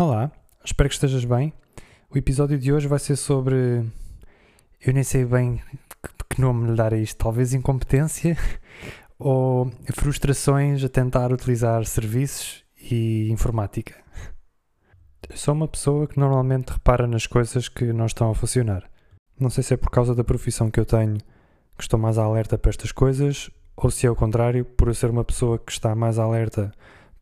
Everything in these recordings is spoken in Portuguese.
Olá, espero que estejas bem. O episódio de hoje vai ser sobre. Eu nem sei bem que, nome lhe dar a isto. Talvez incompetência ou frustrações a tentar utilizar serviços e informática. Eu sou uma pessoa que normalmente repara nas coisas que não estão a funcionar. Não sei se é por causa da profissão que eu tenho que estou mais alerta para estas coisas ou se é o contrário, por eu ser uma pessoa que está mais alerta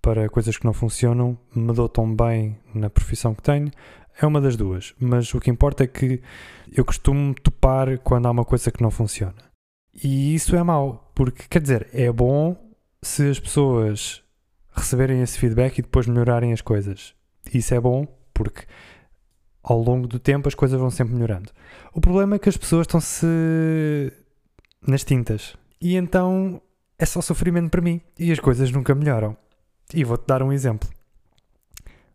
para coisas que não funcionam, me dou tão bem na profissão que tenho. É uma das duas, mas o que importa é que eu costumo topar quando há uma coisa que não funciona. E isso é mau, porque quer dizer, é bom se as pessoas receberem esse feedback e depois melhorarem as coisas. Isso é bom porque ao longo do tempo as coisas vão sempre melhorando. O problema é que as pessoas estão-se nas tintas e então é só sofrimento para mim e as coisas nunca melhoram. E vou-te dar um exemplo.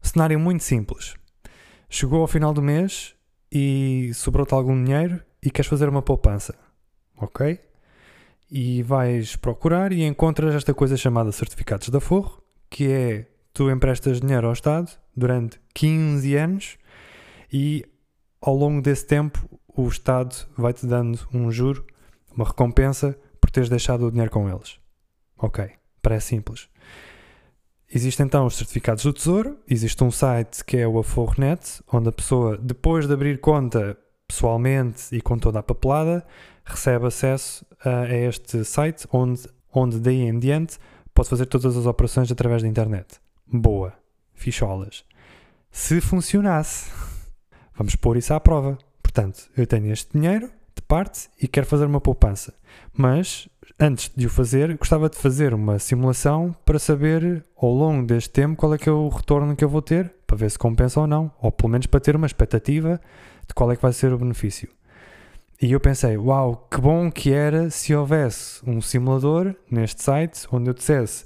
Cenário muito simples. Chegou ao final do mês e sobrou-te algum dinheiro e queres fazer uma poupança. Ok? E vais procurar e encontras esta coisa chamada certificados de aforro, que é tu emprestas dinheiro ao Estado durante 15 anos e ao longo desse tempo o Estado vai-te dando um juro, uma recompensa por teres deixado o dinheiro com eles. Ok, parece simples. Existem então os certificados do Tesouro, existe um site que é o Aforronet, onde a pessoa, depois de abrir conta pessoalmente e com toda a papelada, recebe acesso a, este site, onde, onde daí em diante pode fazer todas as operações através da internet. Boa, ficholas. Se funcionasse, vamos pôr isso à prova. Portanto, eu tenho este dinheiro de parte e quero fazer uma poupança, mas antes de o fazer, gostava de fazer uma simulação para saber ao longo deste tempo qual é que é o retorno que eu vou ter, para ver se compensa ou não, ou pelo menos para ter uma expectativa de qual é que vai ser o benefício. E eu pensei, uau, que bom que era se houvesse um simulador neste site onde eu dissesse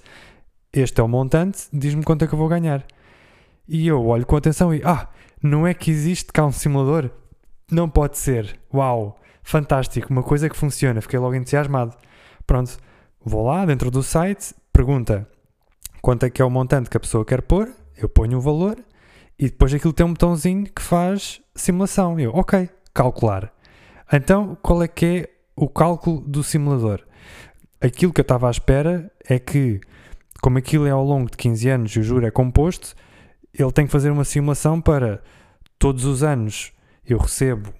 este é o montante, diz-me quanto é que eu vou ganhar. E eu olho com atenção e, ah, não é que existe cá um simulador? Não pode ser. Uau, fantástico, uma coisa que funciona. Fiquei logo entusiasmado. Pronto, vou lá dentro do site, pergunta quanto é que é o montante que a pessoa quer pôr, eu ponho o valor e depois aquilo tem um botãozinho que faz simulação. Eu, ok, calcular. Então, qual é que é o cálculo do simulador? Aquilo que eu estava à espera é que, como aquilo é ao longo de 15 anos e o juro é composto, ele tem que fazer uma simulação para todos os anos eu recebo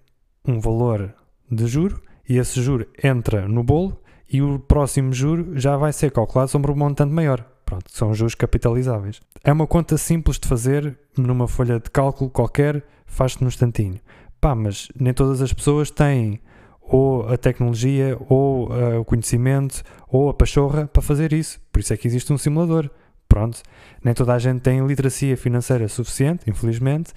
um valor de juro e esse juro entra no bolo e o próximo juro já vai ser calculado sobre um montante maior. Pronto, são juros capitalizáveis. É uma conta simples de fazer numa folha de cálculo qualquer, faz-se no instantinho. Pá, mas nem todas as pessoas têm ou a tecnologia, ou uh, o conhecimento, ou a pachorra para fazer isso. Por isso é que existe um simulador. Pronto, nem toda a gente tem literacia financeira suficiente, infelizmente,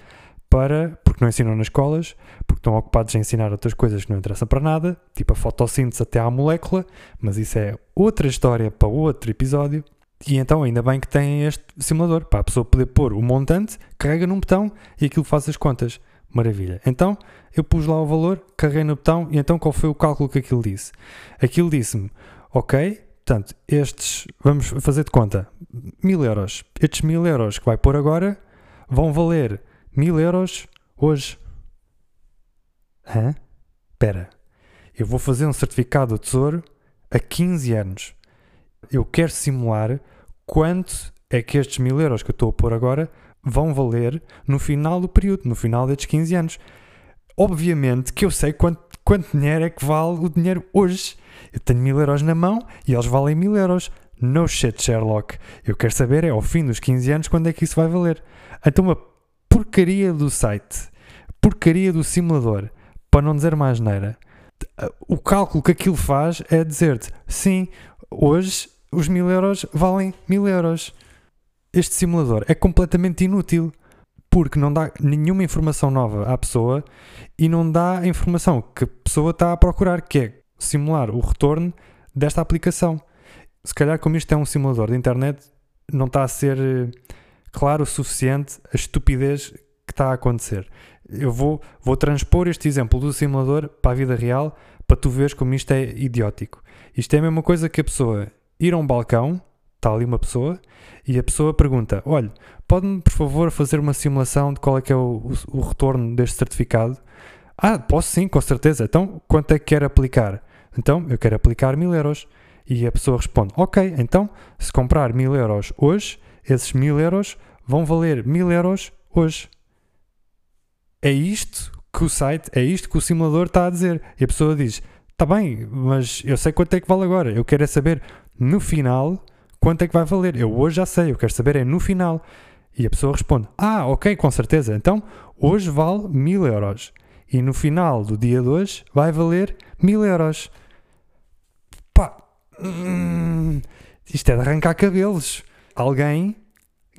para, porque não ensinam nas escolas, porque estão ocupados em ensinar outras coisas que não interessam para nada, tipo a fotossíntese até à molécula, mas isso é outra história para outro episódio. E então ainda bem que tem este simulador, para a pessoa poder pôr o montante, carrega num botão e aquilo faz as contas. Maravilha. Então eu pus lá o valor, carreguei no botão e então qual foi o cálculo que aquilo disse? Aquilo disse-me, ok, portanto, estes, vamos fazer de conta, mil euros. Estes mil euros que vai pôr agora vão valer mil euros hoje. Hã? Espera, eu vou fazer um certificado do tesouro a 15 anos. Eu quero simular quanto é que estes mil euros que eu estou a pôr agora vão valer no final do período, no final destes 15 anos. Obviamente que eu sei quanto, quanto dinheiro é que vale o dinheiro hoje. Eu tenho mil euros na mão e eles valem mil euros. No shit, Sherlock. Eu quero saber é ao fim dos 15 anos quando é que isso vai valer. Então uma porcaria do site, porcaria do simulador, para não dizer mais neira, o cálculo que aquilo faz é dizer-te: sim, hoje os mil euros valem mil euros. Este simulador é completamente inútil porque não dá nenhuma informação nova à pessoa e não dá a informação que a pessoa está a procurar, que é simular o retorno desta aplicação. Se calhar, como isto é um simulador de internet, não está a ser eh, claro o suficiente a estupidez que está a acontecer. Eu vou, vou transpor este exemplo do simulador para a vida real para tu veres como isto é idiótico. Isto é a mesma coisa que a pessoa ir a um balcão, está ali uma pessoa, e a pessoa pergunta: Olha, pode-me, por favor, fazer uma simulação de qual é que é o, o, o retorno deste certificado? Ah, posso sim, com certeza. Então, quanto é que quer aplicar? Então, eu quero aplicar mil euros. E a pessoa responde: Ok, então, se comprar mil euros hoje, esses mil euros vão valer mil euros hoje. É isto que o site, é isto que o simulador está a dizer. E a pessoa diz: Está bem, mas eu sei quanto é que vale agora. Eu quero é saber no final quanto é que vai valer. Eu hoje já sei, eu quero saber é no final. E a pessoa responde: Ah, ok, com certeza. Então hoje vale mil euros. E no final do dia de hoje vai valer mil euros. Pá, hum, isto é de arrancar cabelos. Alguém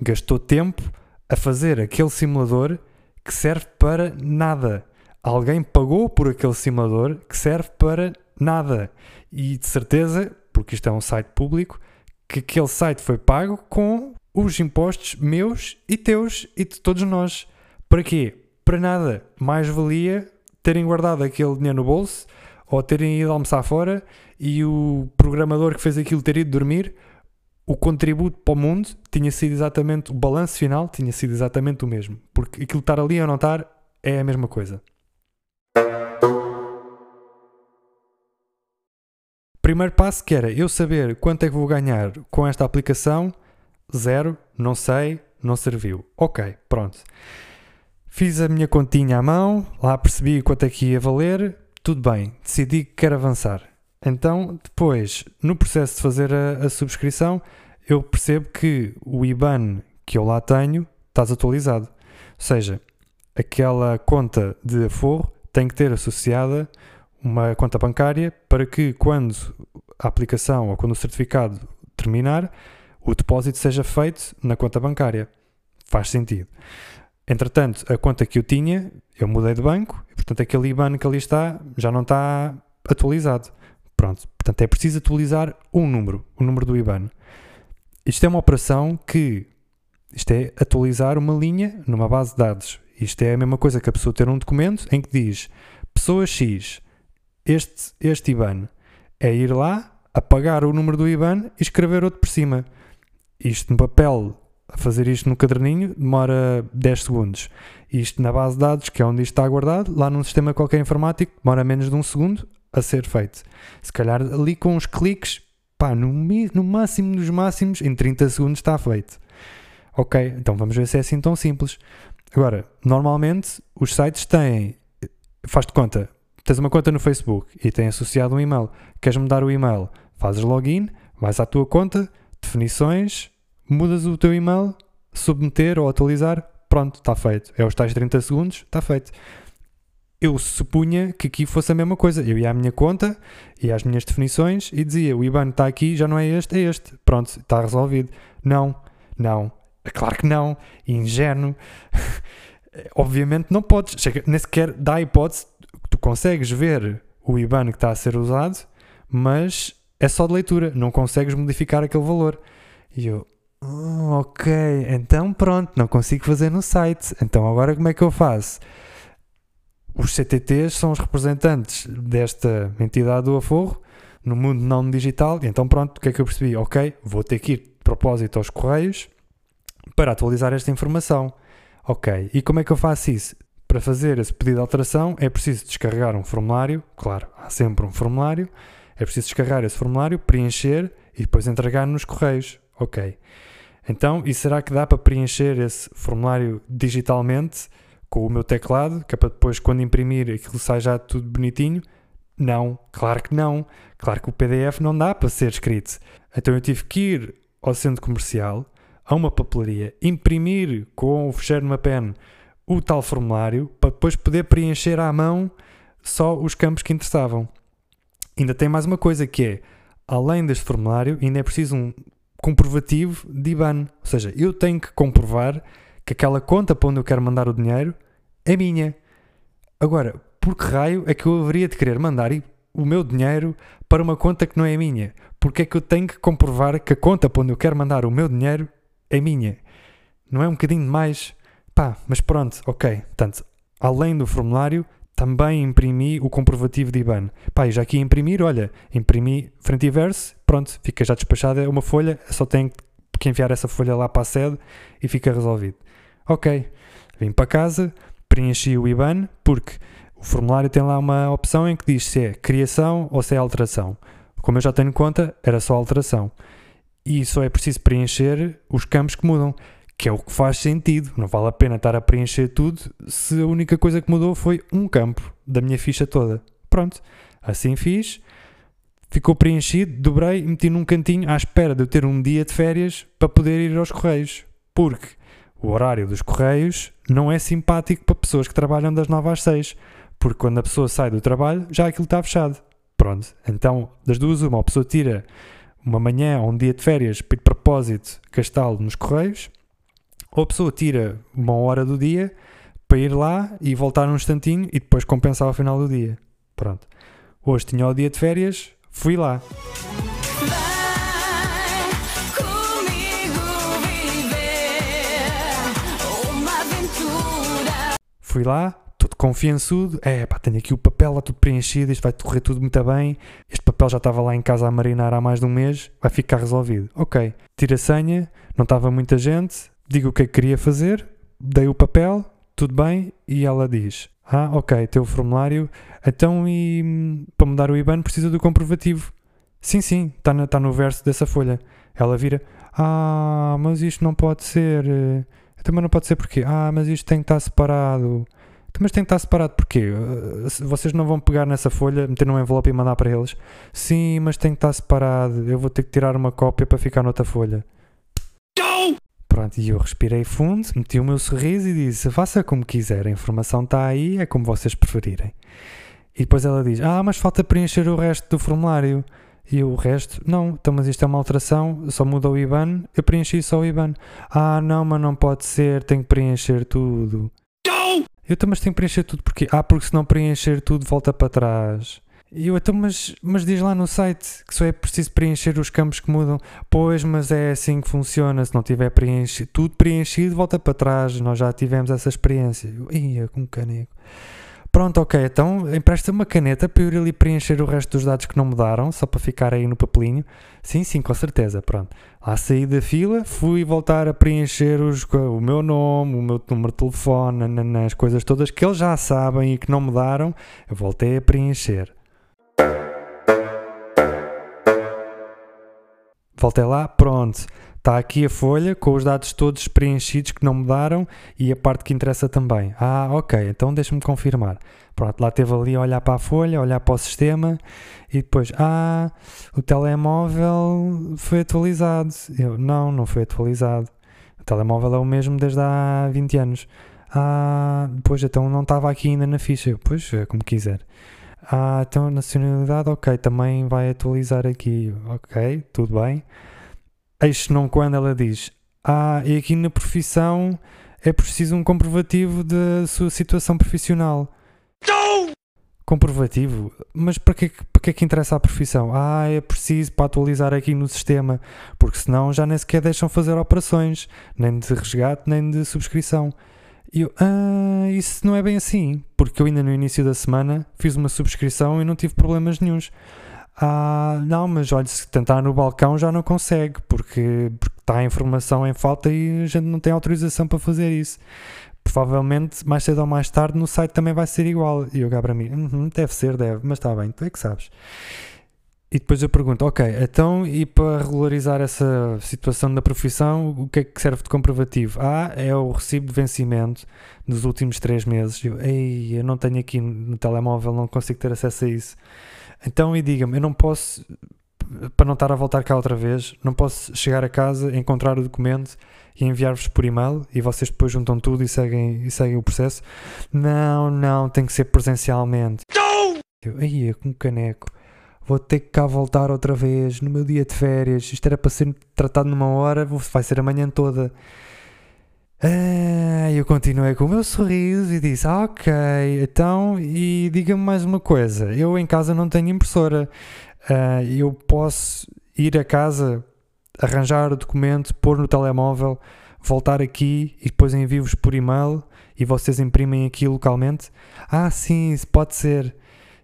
gastou tempo a fazer aquele simulador que serve para nada. Alguém pagou por aquele simulador que serve para nada. E de certeza, porque isto é um site público, que aquele site foi pago com os impostos meus e teus e de todos nós. Para quê? Para nada. Mais valia terem guardado aquele dinheiro no bolso ou terem ido almoçar fora e o programador que fez aquilo ter ido dormir o contributo para o mundo tinha sido exatamente, o balanço final tinha sido exatamente o mesmo. Porque aquilo estar ali ou não estar é a mesma coisa. Primeiro passo que era eu saber quanto é que vou ganhar com esta aplicação, zero, não sei, não serviu. Ok, pronto. Fiz a minha continha à mão, lá percebi quanto é que ia valer, tudo bem, decidi que quero avançar. Então, depois, no processo de fazer a, a subscrição, eu percebo que o IBAN que eu lá tenho está desatualizado. Ou seja, aquela conta de aforro tem que ter associada uma conta bancária para que quando a aplicação ou quando o certificado terminar, o depósito seja feito na conta bancária. Faz sentido. Entretanto, a conta que eu tinha, eu mudei de banco e, portanto, aquele IBAN que ali está já não está atualizado. Pronto, portanto, é preciso atualizar um número, o número do IBAN. Isto é uma operação que isto é atualizar uma linha numa base de dados. Isto é a mesma coisa que a pessoa ter um documento em que diz pessoa X, este, este IBAN, é ir lá, apagar o número do IBAN e escrever outro por cima. Isto no papel, a fazer isto no caderninho, demora 10 segundos. Isto na base de dados, que é onde isto está guardado, lá num sistema qualquer informático, demora menos de um segundo a ser feito. Se calhar ali com uns cliques, pá, no, no máximo dos máximos, em 30 segundos está feito. Ok, então vamos ver se é assim tão simples. Agora, normalmente os sites têm, faz-te conta, tens uma conta no Facebook e tem associado um e-mail. Queres mudar o e-mail? Fazes login, vais à tua conta, definições, mudas o teu e-mail, submeter ou atualizar, pronto, está feito. É os tais 30 segundos, está feito eu supunha que aqui fosse a mesma coisa. Eu ia à minha conta, ia às minhas definições e dizia: o IBAN está aqui, já não é este, é este. Pronto, está resolvido. Não, não. É claro que não. Ingênuo. Obviamente não podes. Chega, nem sequer dá a hipótese. Tu consegues ver o IBAN que está a ser usado, mas é só de leitura. Não consegues modificar aquele valor. E eu. Oh, ok, então pronto, não consigo fazer no site. Então agora como é que eu faço? Os CTTs são os representantes desta entidade do aforro no mundo não digital. E então, pronto, o que é que eu percebi? Ok, vou ter que ir de propósito aos correios para atualizar esta informação. Ok, e como é que eu faço isso? Para fazer esse pedido de alteração é preciso descarregar um formulário, claro, há sempre um formulário, é preciso descarregar esse formulário, preencher e depois entregar nos correios. Ok. Então, e será que dá para preencher esse formulário digitalmente? Com o meu teclado, que é para depois, quando imprimir, aquilo sai já tudo bonitinho. Não, claro que não. Claro que o PDF não dá para ser escrito. Então eu tive que ir ao centro comercial, a uma papelaria, imprimir com o fecheiro numa pen o tal formulário para depois poder preencher à mão só os campos que interessavam. Ainda tem mais uma coisa que é, além deste formulário, ainda é preciso um comprovativo de IBAN. Ou seja, eu tenho que comprovar que aquela conta para onde eu quero mandar o dinheiro é minha. Agora, por que raio é que eu haveria de querer mandar o meu dinheiro para uma conta que não é minha? Porque é que eu tenho que comprovar que a conta para onde eu quero mandar o meu dinheiro é minha? Não é um bocadinho demais? Pá, mas pronto, ok. Portanto, além do formulário, também imprimi o comprovativo de IBAN. Pá, e já aqui imprimir, olha, imprimi frente e verso, pronto, fica já despachada, é uma folha, só tenho que que enviar essa folha lá para a sede e fica resolvido. Ok, vim para casa, preenchi o IBAN, porque o formulário tem lá uma opção em que diz se é criação ou se é alteração. Como eu já tenho conta, era só alteração. E só é preciso preencher os campos que mudam, que é o que faz sentido. Não vale a pena estar a preencher tudo se a única coisa que mudou foi um campo da minha ficha toda. Pronto, assim fiz. Ficou preenchido, dobrei e meti num cantinho à espera de eu ter um dia de férias para poder ir aos Correios. Porque o horário dos Correios não é simpático para pessoas que trabalham das 9 às 6. Porque quando a pessoa sai do trabalho, já aquilo está fechado. Pronto, então das duas, uma, a pessoa tira uma manhã ou um dia de férias para de propósito gastá-lo nos Correios, ou a pessoa tira uma hora do dia para ir lá e voltar um instantinho e depois compensar ao final do dia. Pronto. Hoje tinha o dia de férias, fui lá. Fui lá, todo confiançudo. É, pá, tenho aqui o papel lá tudo preenchido, isto vai correr tudo muito bem. Este papel já estava lá em casa a marinar há mais de um mês, vai ficar resolvido. Ok, tira a senha, não estava muita gente, digo o que é que queria fazer, dei o papel, tudo bem, e ela diz: Ah, ok, teu formulário, então e para mudar o IBAN precisa do comprovativo. Sim, sim, está tá no verso dessa folha. Ela vira: Ah, mas isto não pode ser. Também não pode ser porque Ah, mas isto tem que estar separado. Mas tem que estar separado porquê? Eh, Vocês não vão pegar nessa folha, meter num envelope e mandar para eles? Sim, mas tem que estar separado. Eu vou ter que tirar uma cópia para ficar noutra folha. Pronto, e eu respirei fundo, meti o meu sorriso e disse: faça como quiser, a informação está aí, é como vocês preferirem. E depois ela diz: Ah, mas falta preencher o resto do formulário. E o resto, não, então, mas isto é uma alteração, só muda o IBAN, eu preenchi só o IBAN. Ah, não, mas não pode ser, tenho que preencher tudo. Eu também tenho que preencher tudo porque Ah, porque se não preencher tudo volta para trás. E eu então, mas, mas diz lá no site que só é preciso preencher os campos que mudam. Pois, mas é assim que funciona. Se não tiver preenchido, tudo preenchido, volta para trás. Nós já tivemos essa experiência. Ia, com caneco. Pronto, ok, então empresta uma caneta para eu ir ali preencher o resto dos dados que não mudaram, só para ficar aí no papelinho. Sim, sim, com certeza, pronto. Lá saí da fila, fui voltar a preencher os, o meu nome, o meu número de telefone, as coisas todas que eles já sabem e que não mudaram, eu voltei a preencher. Voltei lá, pronto. Está aqui a folha com os dados todos preenchidos que não mudaram e a parte que interessa também. Ah, ok, então deixa-me confirmar. Pronto, lá teve ali a olhar para a folha, olhar para o sistema e depois, ah, o telemóvel foi atualizado. Eu, não, não foi atualizado. O telemóvel é o mesmo desde há 20 anos. Ah, pois então não estava aqui ainda na ficha. Eu, pois, é como quiser. Ah, então nacionalidade, ok, também vai atualizar aqui. Ok, tudo bem. Eis não quando ela diz: Ah, e aqui na profissão é preciso um comprovativo da sua situação profissional. Comprovativo? Mas para que, para que é que interessa a profissão? Ah, é preciso para atualizar aqui no sistema, porque senão já nem sequer deixam fazer operações, nem de resgate, nem de subscrição. E eu, ah, isso não é bem assim, porque eu ainda no início da semana fiz uma subscrição e não tive problemas nenhuns. Ah, não, mas olha, se tentar no balcão já não consegue, porque, porque está a informação em falta e a gente não tem autorização para fazer isso. Provavelmente, mais cedo ou mais tarde, no site também vai ser igual. E eu cá para mim, "Uhum, deve ser, deve, mas está bem, tu é que sabes. E depois eu pergunto, ok, então e para regularizar essa situação da profissão, o que é que serve de comprovativo? Ah, é o recibo de vencimento dos últimos três meses. Eu, ei, eu não tenho aqui no telemóvel, não consigo ter acesso a isso. Então, e diga-me, eu não posso, para não estar a voltar cá outra vez, não posso chegar a casa, encontrar o documento e enviar-vos por e-mail e vocês depois juntam tudo e seguem, e seguem o processo? Não, não, tem que ser presencialmente. Eu, aí, com um caneco. Vou ter que cá voltar outra vez no meu dia de férias. Isto era para ser tratado numa hora, vai ser a manhã toda. Ah, eu continuei com o meu sorriso e disse: "Ah, Ok, então, e diga-me mais uma coisa: eu em casa não tenho impressora. Ah, eu posso ir a casa, arranjar o documento, pôr no telemóvel, voltar aqui e depois envio-vos por e-mail e vocês imprimem aqui localmente? Ah, sim, isso pode ser.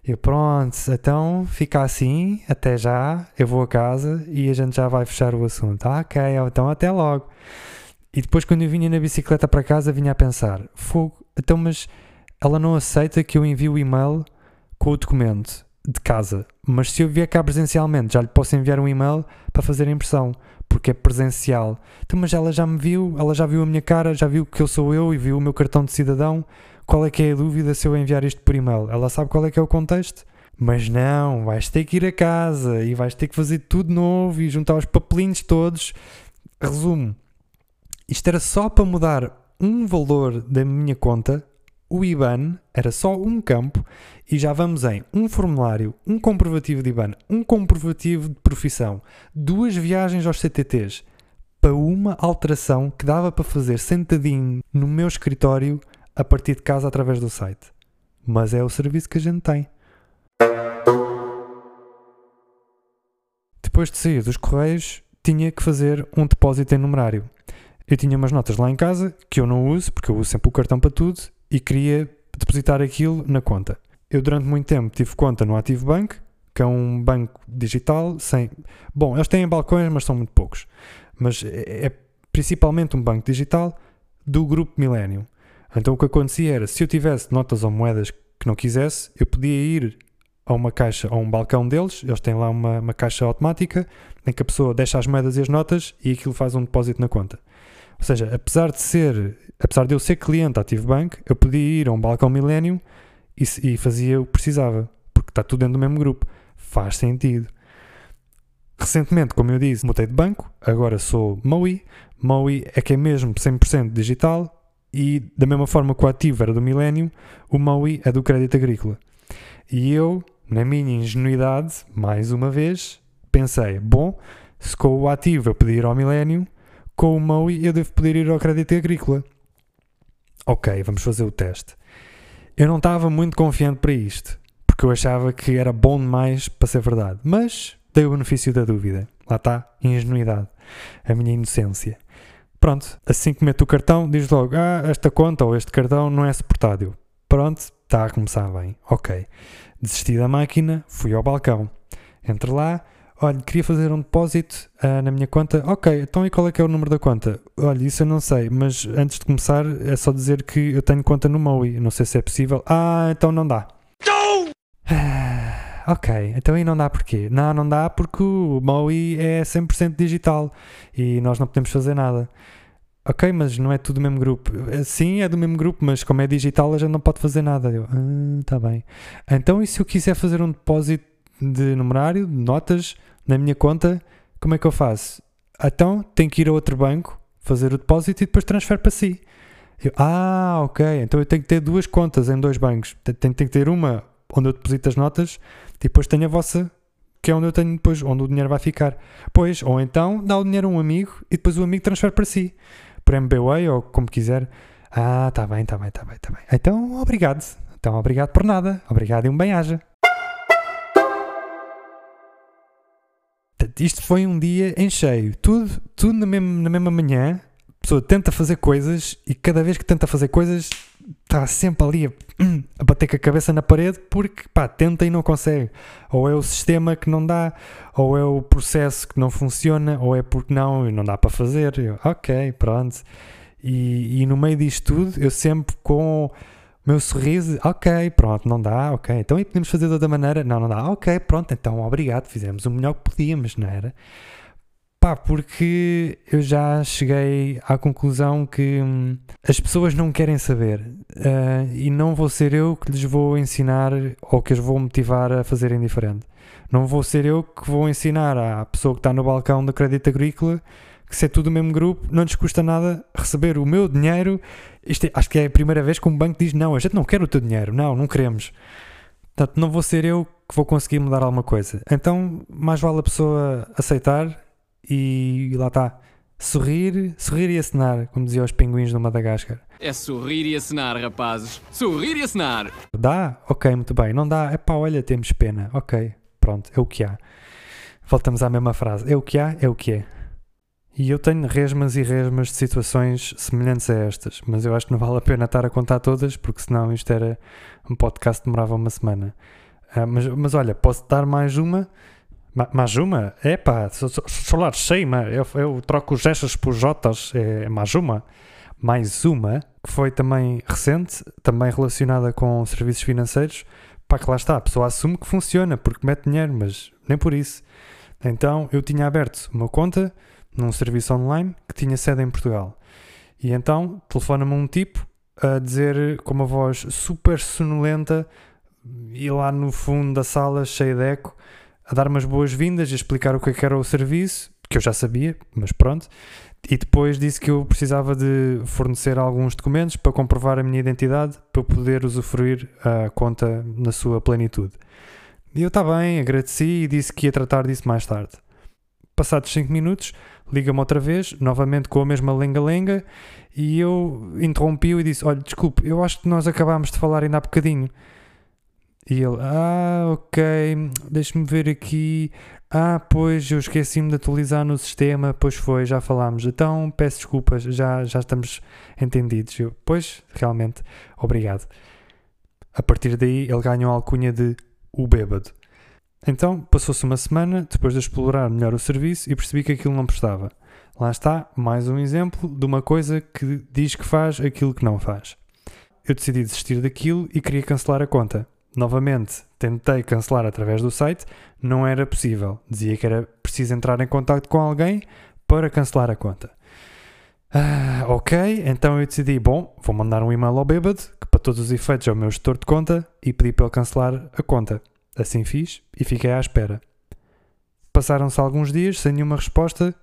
Eu, pronto, então fica assim, até já, eu vou a casa e a gente já vai fechar o assunto. Ah, ok, então até logo. E depois, quando eu vinha na bicicleta para casa, vinha a pensar: fogo, então, mas ela não aceita que eu envie o e-mail com o documento de casa. Mas se eu vier cá presencialmente, já lhe posso enviar um e-mail para fazer a impressão, porque é presencial. Então, mas ela já me viu, ela já viu a minha cara, já viu que eu sou eu e viu o meu cartão de cidadão. Qual é que é a dúvida se eu enviar isto por e-mail? Ela sabe qual é que é o contexto? Mas não, vais ter que ir a casa e vais ter que fazer tudo novo e juntar os papelinhos todos. Resumo: isto era só para mudar um valor da minha conta. O IBAN era só um campo e já vamos em um formulário, um comprovativo de IBAN, um comprovativo de profissão, duas viagens aos CTTs para uma alteração que dava para fazer sentadinho no meu escritório a partir de casa através do site. Mas é o serviço que a gente tem. Depois de sair dos correios, tinha que fazer um depósito em numerário. Eu tinha umas notas lá em casa que eu não uso, porque eu uso sempre o cartão para tudo, e queria depositar aquilo na conta. Eu durante muito tempo tive conta no Ativo Bank, que é um banco digital sem. Bom, eles têm balcões, mas são muito poucos. Mas é, é principalmente um banco digital do grupo Millennium. Então o que acontecia era, se eu tivesse notas ou moedas que não quisesse, eu podia ir a uma caixa, a um balcão deles, eles têm lá uma, uma caixa automática, em que a pessoa deixa as moedas e as notas e aquilo faz um depósito na conta. Ou seja, apesar de ser, apesar de eu ser cliente Ativo Bank, eu podia ir a um balcão Millennium e, e fazia o que precisava, porque está tudo dentro do mesmo grupo. Faz sentido. Recentemente, como eu disse, mudei de banco, agora sou MOI. MOI é que é mesmo 100% digital e da mesma forma que o ativo era do Millennium, o MOI é do Crédito Agrícola. E eu, na minha ingenuidade, mais uma vez, pensei, bom, se com o ativo eu podia ir ao Millennium, com o MOI eu devo poder ir ao Crédito Agrícola. Ok, vamos fazer o teste. Eu não estava muito confiante para isto, porque eu achava que era bom demais para ser verdade, mas dei o benefício da dúvida. Lá está, ingenuidade, a minha inocência. Pronto, assim que meto o cartão, diz logo: Ah, esta conta ou este cartão não é suportado. Eu, Pronto, está a começar bem. Ok. Desisti da máquina, fui ao balcão. Entre lá, olha, queria fazer um depósito ah, na minha conta. Ok, então e qual é que é o número da conta? Olha, isso eu não sei, mas antes de começar é só dizer que eu tenho conta no MOI. Não sei se é possível. Ah, então não dá. Ah, Ok, então aí não dá porquê? Não, não dá porque o MOI é 100% digital e nós não podemos fazer nada. Ok, mas não é tudo do mesmo grupo. Eh, Sim, é do mesmo grupo, mas como é digital a gente não pode fazer nada. Eu, ah, tá bem. Então e se eu quiser fazer um depósito de numerário, de notas, na minha conta, como é que eu faço? Então tenho que ir a outro banco, fazer o depósito e depois transfere para si. Eu, ah, ok, então eu tenho que ter duas contas em dois bancos. Te- Tenho, tenho que ter uma onde eu deposito as notas e depois tenho a vossa, que é onde eu tenho depois, onde o dinheiro vai ficar. Pois, ou então dá o dinheiro a um amigo e depois o amigo transfere para si, por MBWay ou como quiser. Ah, tá bem, tá bem, tá bem, tá bem. Então, obrigado. Então, obrigado por nada. Obrigado e um bem-aja. Portanto, Isto foi um dia em cheio. Tudo, tudo na, mesma, na mesma manhã. A pessoa tenta fazer coisas e cada vez que tenta fazer coisas está sempre ali a, a bater com a cabeça na parede porque pá, tenta e não consegue. Ou é o sistema que não dá, ou é o processo que não funciona, ou é porque não, não dá para fazer. Eu, ok, pronto. E, e no meio disto tudo, eu sempre com meu sorriso, ok, pronto, não dá, ok. Então e podemos fazer de outra maneira? Não, não dá, ok, pronto, então obrigado, fizemos o melhor que podíamos, não era? Pá, porque eu já cheguei à conclusão que hum, as pessoas não querem saber ah, e não vou ser eu que lhes vou ensinar ou que as vou motivar a fazerem diferente. Não vou ser eu que vou ensinar à pessoa que está no balcão da Crédito Agrícola que se é tudo o mesmo grupo, não lhes custa nada receber o meu dinheiro. Isto é- acho que é a primeira vez que um banco diz: Não, a gente não quer o teu dinheiro, não, não queremos. Portanto, não vou ser eu que vou conseguir mudar alguma coisa. Então, mais vale a pessoa aceitar e lá está. Sorrir, sorrir e acenar, como diziam os pinguins do Madagascar. É sorrir e acenar, rapazes. Sorrir e acenar. Dá? Ok, muito bem. Não dá? Epá, olha, temos pena. Ok, pronto, é o que há. Voltamos à mesma frase. É o que há, é o que é. E eu tenho resmas e resmas de situações semelhantes a estas, mas eu acho que não vale a pena estar a contar todas, porque senão isto era um podcast que demorava uma semana. Ah, mas, mas olha, posso dar mais uma. Ma- Mais uma? É pá, sou, sou, sou lá de cima. Eu, eu troco os S's por J's. É mais uma. Mais uma, que foi também recente, também relacionada com serviços financeiros. Pá, que lá está, a pessoa assume que funciona porque mete dinheiro, mas nem por isso. Então eu tinha aberto uma conta num serviço online que tinha sede em Portugal. E então telefona-me um tipo a dizer com uma voz super sonolenta e lá no fundo da sala, cheia de eco, a dar umas boas-vindas e explicar o que é que era o serviço, que eu já sabia, mas pronto. E depois disse que eu precisava de fornecer alguns documentos para comprovar a minha identidade para poder usufruir a conta na sua plenitude. E eu está bem, agradeci e disse que ia tratar disso mais tarde. Passados 5 minutos, liga-me outra vez, novamente com a mesma lenga-lenga, e eu interrompi-o e disse: Olha, desculpe, eu acho que nós acabámos de falar ainda há bocadinho. E ele: Ah, ok, deixa-me ver aqui. Ah, pois eu esqueci-me de atualizar no sistema. Pois foi, já falámos. Então peço desculpas, já, já estamos entendidos. Eu, pois, realmente, obrigado. A partir daí, ele ganhou a alcunha de o bêbado. Então, passou-se uma semana depois de explorar melhor o serviço e percebi que aquilo não prestava. Lá está, mais um exemplo de uma coisa que diz que faz aquilo que não faz. Eu decidi desistir daquilo e queria cancelar a conta. Novamente, tentei cancelar através do site, não era possível. Dizia que era preciso entrar em contato com alguém para cancelar a conta. Ah, ok, então eu decidi, bom, vou mandar um e-mail ao bêbado, que para todos os efeitos é o meu gestor de conta, e pedi para ele cancelar a conta. Assim fiz e fiquei à espera. Passaram-se alguns dias sem nenhuma resposta,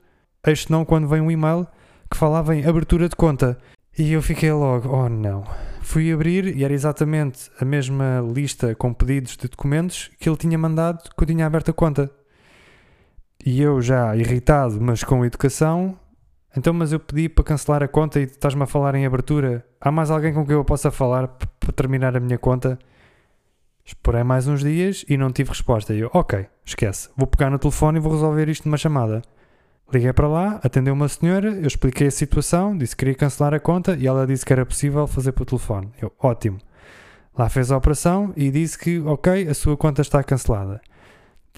eis não quando vem um e-mail que falava em abertura de conta. E eu fiquei logo, oh não. Fui abrir e era exatamente a mesma lista com pedidos de documentos que ele tinha mandado que eu tinha aberto a conta. E eu já irritado, mas com educação, então, mas eu pedi para cancelar a conta e estás-me a falar em abertura. Há mais alguém com quem eu possa falar para terminar a minha conta? Esperei mais uns dias e não tive resposta. E eu, ok, esquece. Vou pegar no telefone e vou resolver isto numa chamada. Liguei para lá, atendeu uma senhora, eu expliquei a situação, disse que queria cancelar a conta e ela disse que era possível fazer por telefone. Eu, ótimo. Lá fez a operação e disse que, ok, a sua conta está cancelada.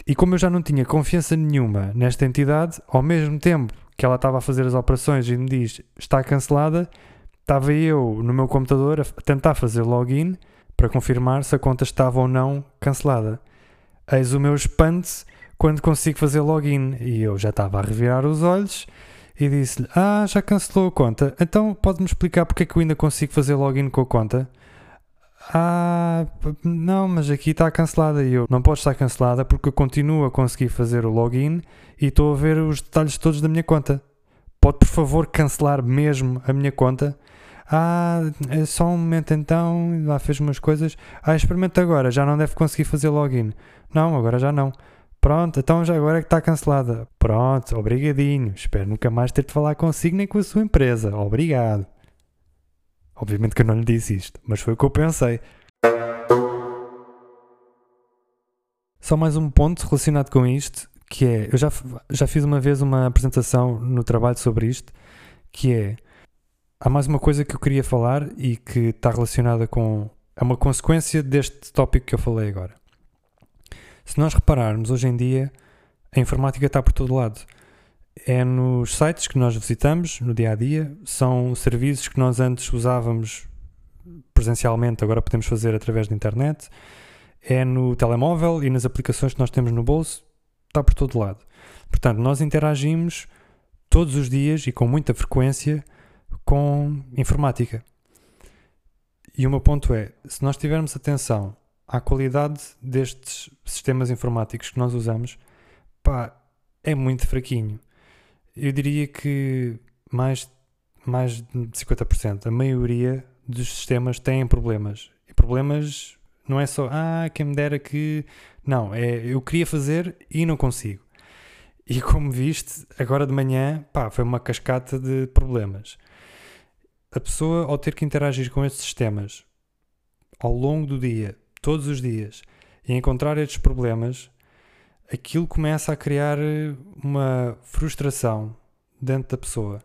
E como eu já não tinha confiança nenhuma nesta entidade, ao mesmo tempo que ela estava a fazer as operações e me diz está cancelada, estava eu no meu computador a tentar fazer login para confirmar se a conta estava ou não cancelada. Eis o meu espanto quando consigo fazer login e eu já estava a revirar os olhos e disse-lhe: Ah, já cancelou a conta, então pode-me explicar porque é que eu ainda consigo fazer login com a conta? Ah, não, mas aqui está cancelada e eu não pode estar cancelada porque eu continuo a conseguir fazer o login e estou a ver os detalhes todos da minha conta. Pode por favor cancelar mesmo a minha conta? Ah, é só um momento então, lá fez umas coisas. Ah, experimenta agora, já não deve conseguir fazer login. Não, agora já não. Pronto, então já agora é que está cancelada. Pronto, obrigadinho. Espero nunca mais ter de falar consigo nem com a sua empresa. Obrigado. Obviamente que eu não lhe disse isto, mas foi o que eu pensei. Só mais um ponto relacionado com isto, que é, eu já, já fiz uma vez uma apresentação no trabalho sobre isto, que é, há mais uma coisa que eu queria falar e que está relacionada com, é uma consequência deste tópico que eu falei agora. Se nós repararmos, hoje em dia, a informática está por todo lado. É nos sites que nós visitamos no dia a dia, são serviços que nós antes usávamos presencialmente, agora podemos fazer através da internet. É no telemóvel e nas aplicações que nós temos no bolso, está por todo lado. Portanto, nós interagimos todos os dias e com muita frequência com informática. E o meu ponto é: se nós tivermos atenção à qualidade destes sistemas informáticos que nós usamos, pá, é muito fraquinho. Eu diria que mais, mais de 50%, a maioria dos sistemas têm problemas. E problemas não é só, ah, quem me dera que. Não, é eu queria fazer e não consigo. E como viste, agora de manhã, pá, foi uma cascata de problemas. A pessoa, ao ter que interagir com estes sistemas ao longo do dia, todos os dias, e encontrar estes problemas, aquilo começa a criar eh, uma frustração dentro da pessoa.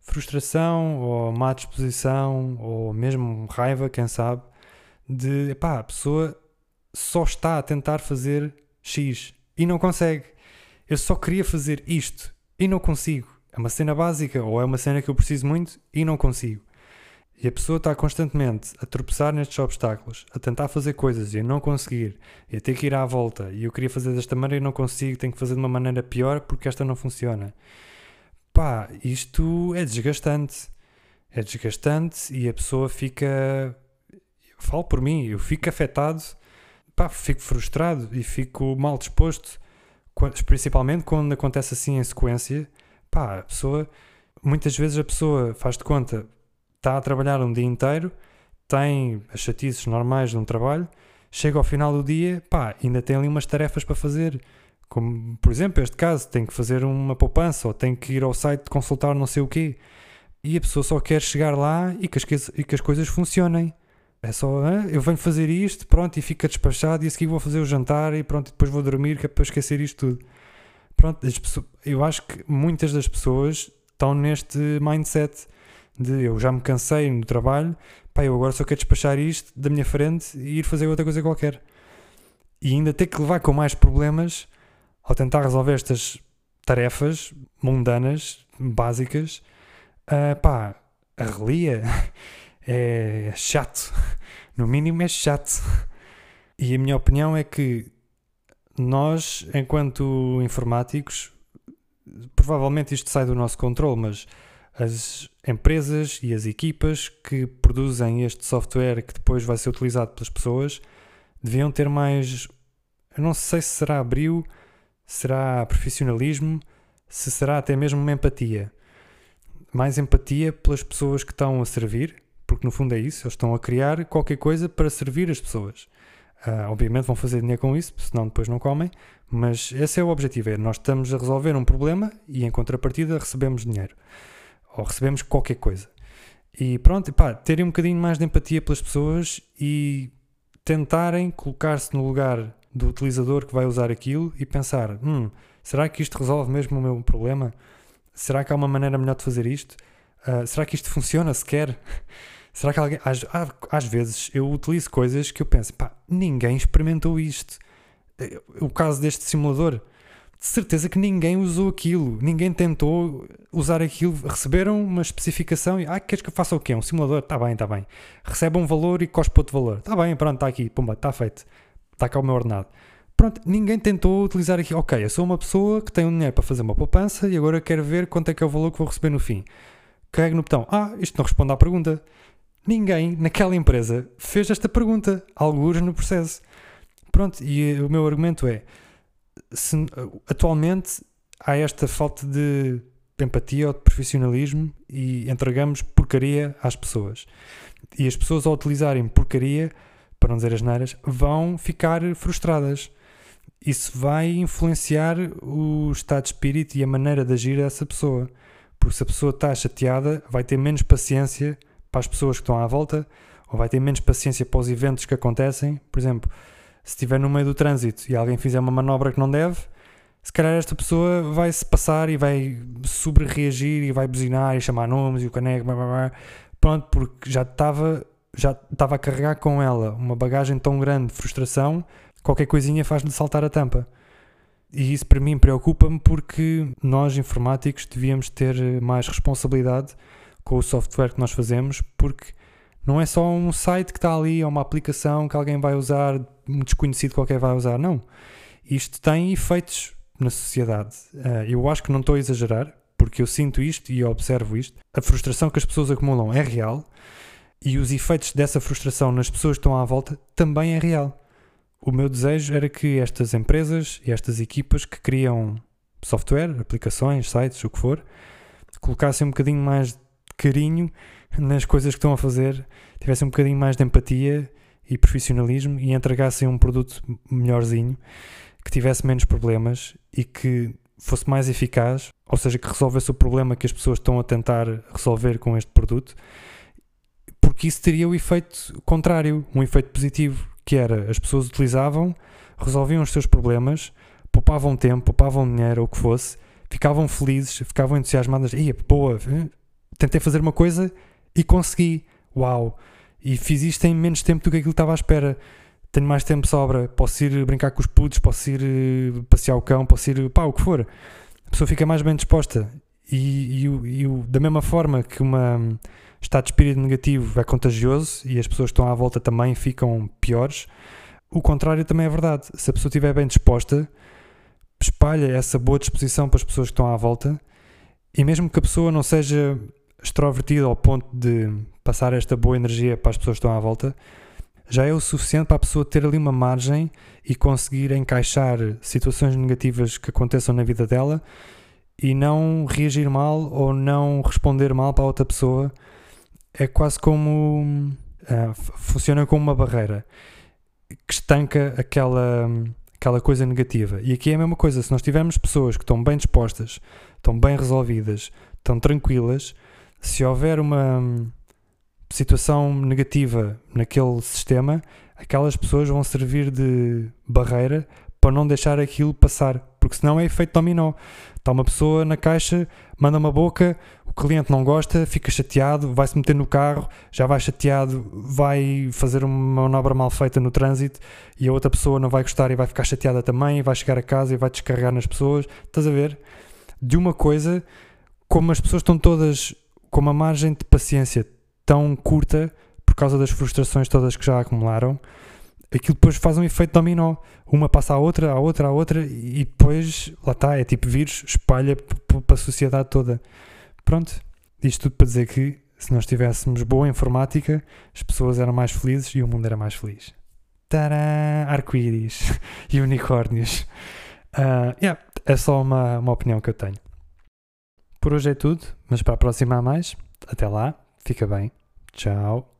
Frustração ou má disposição ou mesmo raiva, quem sabe, de pá, a pessoa só está a tentar fazer X e não consegue. Eu só queria fazer isto e não consigo. É uma cena básica ou é uma cena que eu preciso muito e não consigo. E a pessoa está constantemente a tropeçar nestes obstáculos, a tentar fazer coisas e a não conseguir, e a ter que ir à volta. E eu queria fazer desta maneira e não consigo, tenho que fazer de uma maneira pior porque esta não funciona. Pá, isto é desgastante. É desgastante e a pessoa fica. Falo por mim, eu fico afetado, pá, fico frustrado e fico mal disposto, principalmente quando acontece assim em sequência. Pá, a pessoa. Muitas vezes a pessoa faz de conta, está a trabalhar um dia inteiro, tem as chatices normais de um trabalho, chega ao final do dia, pá, ainda tem ali umas tarefas para fazer. Como, por exemplo, este caso, tem que fazer uma poupança ou tem que ir ao site consultar não sei o quê. E a pessoa só quer chegar lá e que as, e que as coisas funcionem. É só, "Ah, eu venho fazer isto, pronto, e fica despachado, e a seguir vou fazer o jantar e pronto, e depois vou dormir, que é para esquecer isto tudo. Pronto, as pessoas- eu acho que muitas das pessoas estão neste mindset de eu já me cansei no trabalho, pá, eu agora só quero despachar isto da minha frente e ir fazer outra coisa qualquer. E ainda ter que levar com mais problemas ao tentar resolver estas tarefas mundanas, básicas, ah, pá, a relia é chato. No mínimo é chato. E a minha opinião é que nós, enquanto informáticos, provavelmente isto sai do nosso controle, mas as empresas e as equipas que produzem este software que depois vai ser utilizado pelas pessoas deviam ter mais. Eu não sei se será abril, será profissionalismo, se será até mesmo uma empatia. Mais empatia pelas pessoas que estão a servir, porque no fundo é isso, eles estão a criar qualquer coisa para servir as pessoas. Ah, obviamente vão fazer dinheiro com isso, senão depois não comem, mas esse é o objetivo: é nós estamos a resolver um problema e em contrapartida recebemos dinheiro ou recebemos qualquer coisa. E pronto, pá, terem um bocadinho mais de empatia pelas pessoas e tentarem colocar-se no lugar do utilizador que vai usar aquilo e pensar: hum, será que isto resolve mesmo o meu problema? Será que há uma maneira melhor de fazer isto? Ah, será que isto funciona sequer? Será que alguém. Às, às vezes eu utilizo coisas que eu penso: pá, ninguém experimentou isto. Eh, O caso deste simulador, de certeza que ninguém usou aquilo, ninguém tentou usar aquilo. Receberam uma especificação e, ah, queres que eu faça o quê? Um simulador? Está bem, está bem. Recebe um valor e cospe outro valor. Está bem, pronto, está aqui, pumba, está feito. Está cá o meu ordenado. Pronto, ninguém tentou utilizar aqui. Ok, eu sou uma pessoa que tem um dinheiro para fazer uma poupança e agora quero ver quanto é que é o valor que vou receber no fim. Carrego no botão. Ah, isto não responde à pergunta. Ninguém naquela empresa fez esta pergunta, alguns no processo. Pronto, e eh, o meu argumento é: se, atualmente há esta falta de empatia ou de profissionalismo e entregamos porcaria às pessoas. E as pessoas, ao utilizarem porcaria, para não dizer as neiras, vão ficar frustradas. Isso vai influenciar o estado de espírito e a maneira de agir dessa pessoa. Porque se a pessoa está chateada, vai ter menos paciência para as pessoas que estão à volta, ou vai ter menos paciência para os eventos que acontecem. Por exemplo, se estiver no meio do trânsito e alguém fizer uma manobra que não deve, se calhar esta pessoa vai se passar e vai sobre-reagir e vai buzinar e chamar nomes e o caneco, blá, blá, blá. pronto, porque já estava já estava a carregar com ela uma bagagem tão grande de frustração, qualquer coisinha faz-lhe saltar a tampa. E isso para mim preocupa-me porque nós informáticos devíamos ter mais responsabilidade com o software que nós fazemos, porque não é só um site que está ali, ou uma aplicação que alguém vai usar, um desconhecido qualquer vai usar, não. Isto tem efeitos na sociedade. Ah, eu acho que não estou a exagerar, porque eu sinto isto e observo isto. A frustração que as pessoas acumulam é real e os efeitos dessa frustração nas pessoas que estão à volta também é real. O meu desejo era que estas empresas e estas equipas que criam software, aplicações, sites, o que for, colocassem um bocadinho mais carinho nas coisas que estão a fazer, tivessem um bocadinho mais de empatia e profissionalismo e entregassem um produto melhorzinho, que tivesse menos problemas e que fosse mais eficaz, ou seja, que resolvesse o problema que as pessoas estão a tentar resolver com este produto, porque isso teria o efeito contrário, um efeito positivo, que era as pessoas utilizavam, resolviam os seus problemas, poupavam tempo, poupavam dinheiro, ou o que fosse, ficavam felizes, ficavam entusiasmadas, ia, boa, tentei fazer uma coisa e consegui, uau, e fiz isto em menos tempo do que aquilo que estava à espera. tenho mais tempo sobra, posso ir brincar com os putos, posso ir eh, passear o cão, posso ir pá, o que for. A pessoa fica mais bem disposta. E, e e da mesma forma que uma um, estado de espírito negativo é contagioso e as pessoas que estão à volta também ficam piores, o contrário também é verdade. Se a pessoa estiver bem disposta, espalha essa boa disposição para as pessoas que estão à volta e mesmo que a pessoa não seja extrovertida ao ponto de passar esta boa energia para as pessoas que estão à volta, já é o suficiente para a pessoa ter ali uma margem e conseguir encaixar situações negativas que aconteçam na vida dela e não reagir mal ou não responder mal para a outra pessoa. É quase como. f- funciona como uma barreira que estanca aquela, aquela coisa negativa. E aqui é a mesma coisa. Se nós tivermos pessoas que estão bem dispostas, estão bem resolvidas, estão tranquilas, se houver uma hum, situação negativa naquele sistema, aquelas pessoas vão servir de barreira para não deixar aquilo passar, porque senão é efeito dominó. Está uma pessoa na caixa, manda uma boca, o cliente não gosta, fica chateado, vai se meter no carro, já vai chateado, vai fazer uma manobra mal feita no trânsito e a outra pessoa não vai gostar e vai ficar chateada também, e vai chegar a casa e vai descarregar nas pessoas. Estás a ver? De uma coisa, como as pessoas estão todas com uma margem de paciência tão curta por causa das frustrações todas que já acumularam, aquilo depois faz um efeito dominó. Uma passa à outra, à outra, à outra, e depois, lá está, é tipo vírus, espalha para a sociedade toda. Pronto, isto tudo para dizer que se nós tivéssemos boa informática, as pessoas eram mais felizes e o mundo era mais feliz. Tadã! Arco-íris e unicórnios. Ah, yeah, é só uma, uma opinião que eu tenho. Por hoje é tudo, mas para a próxima há mais. Até lá, fica bem. Tchau.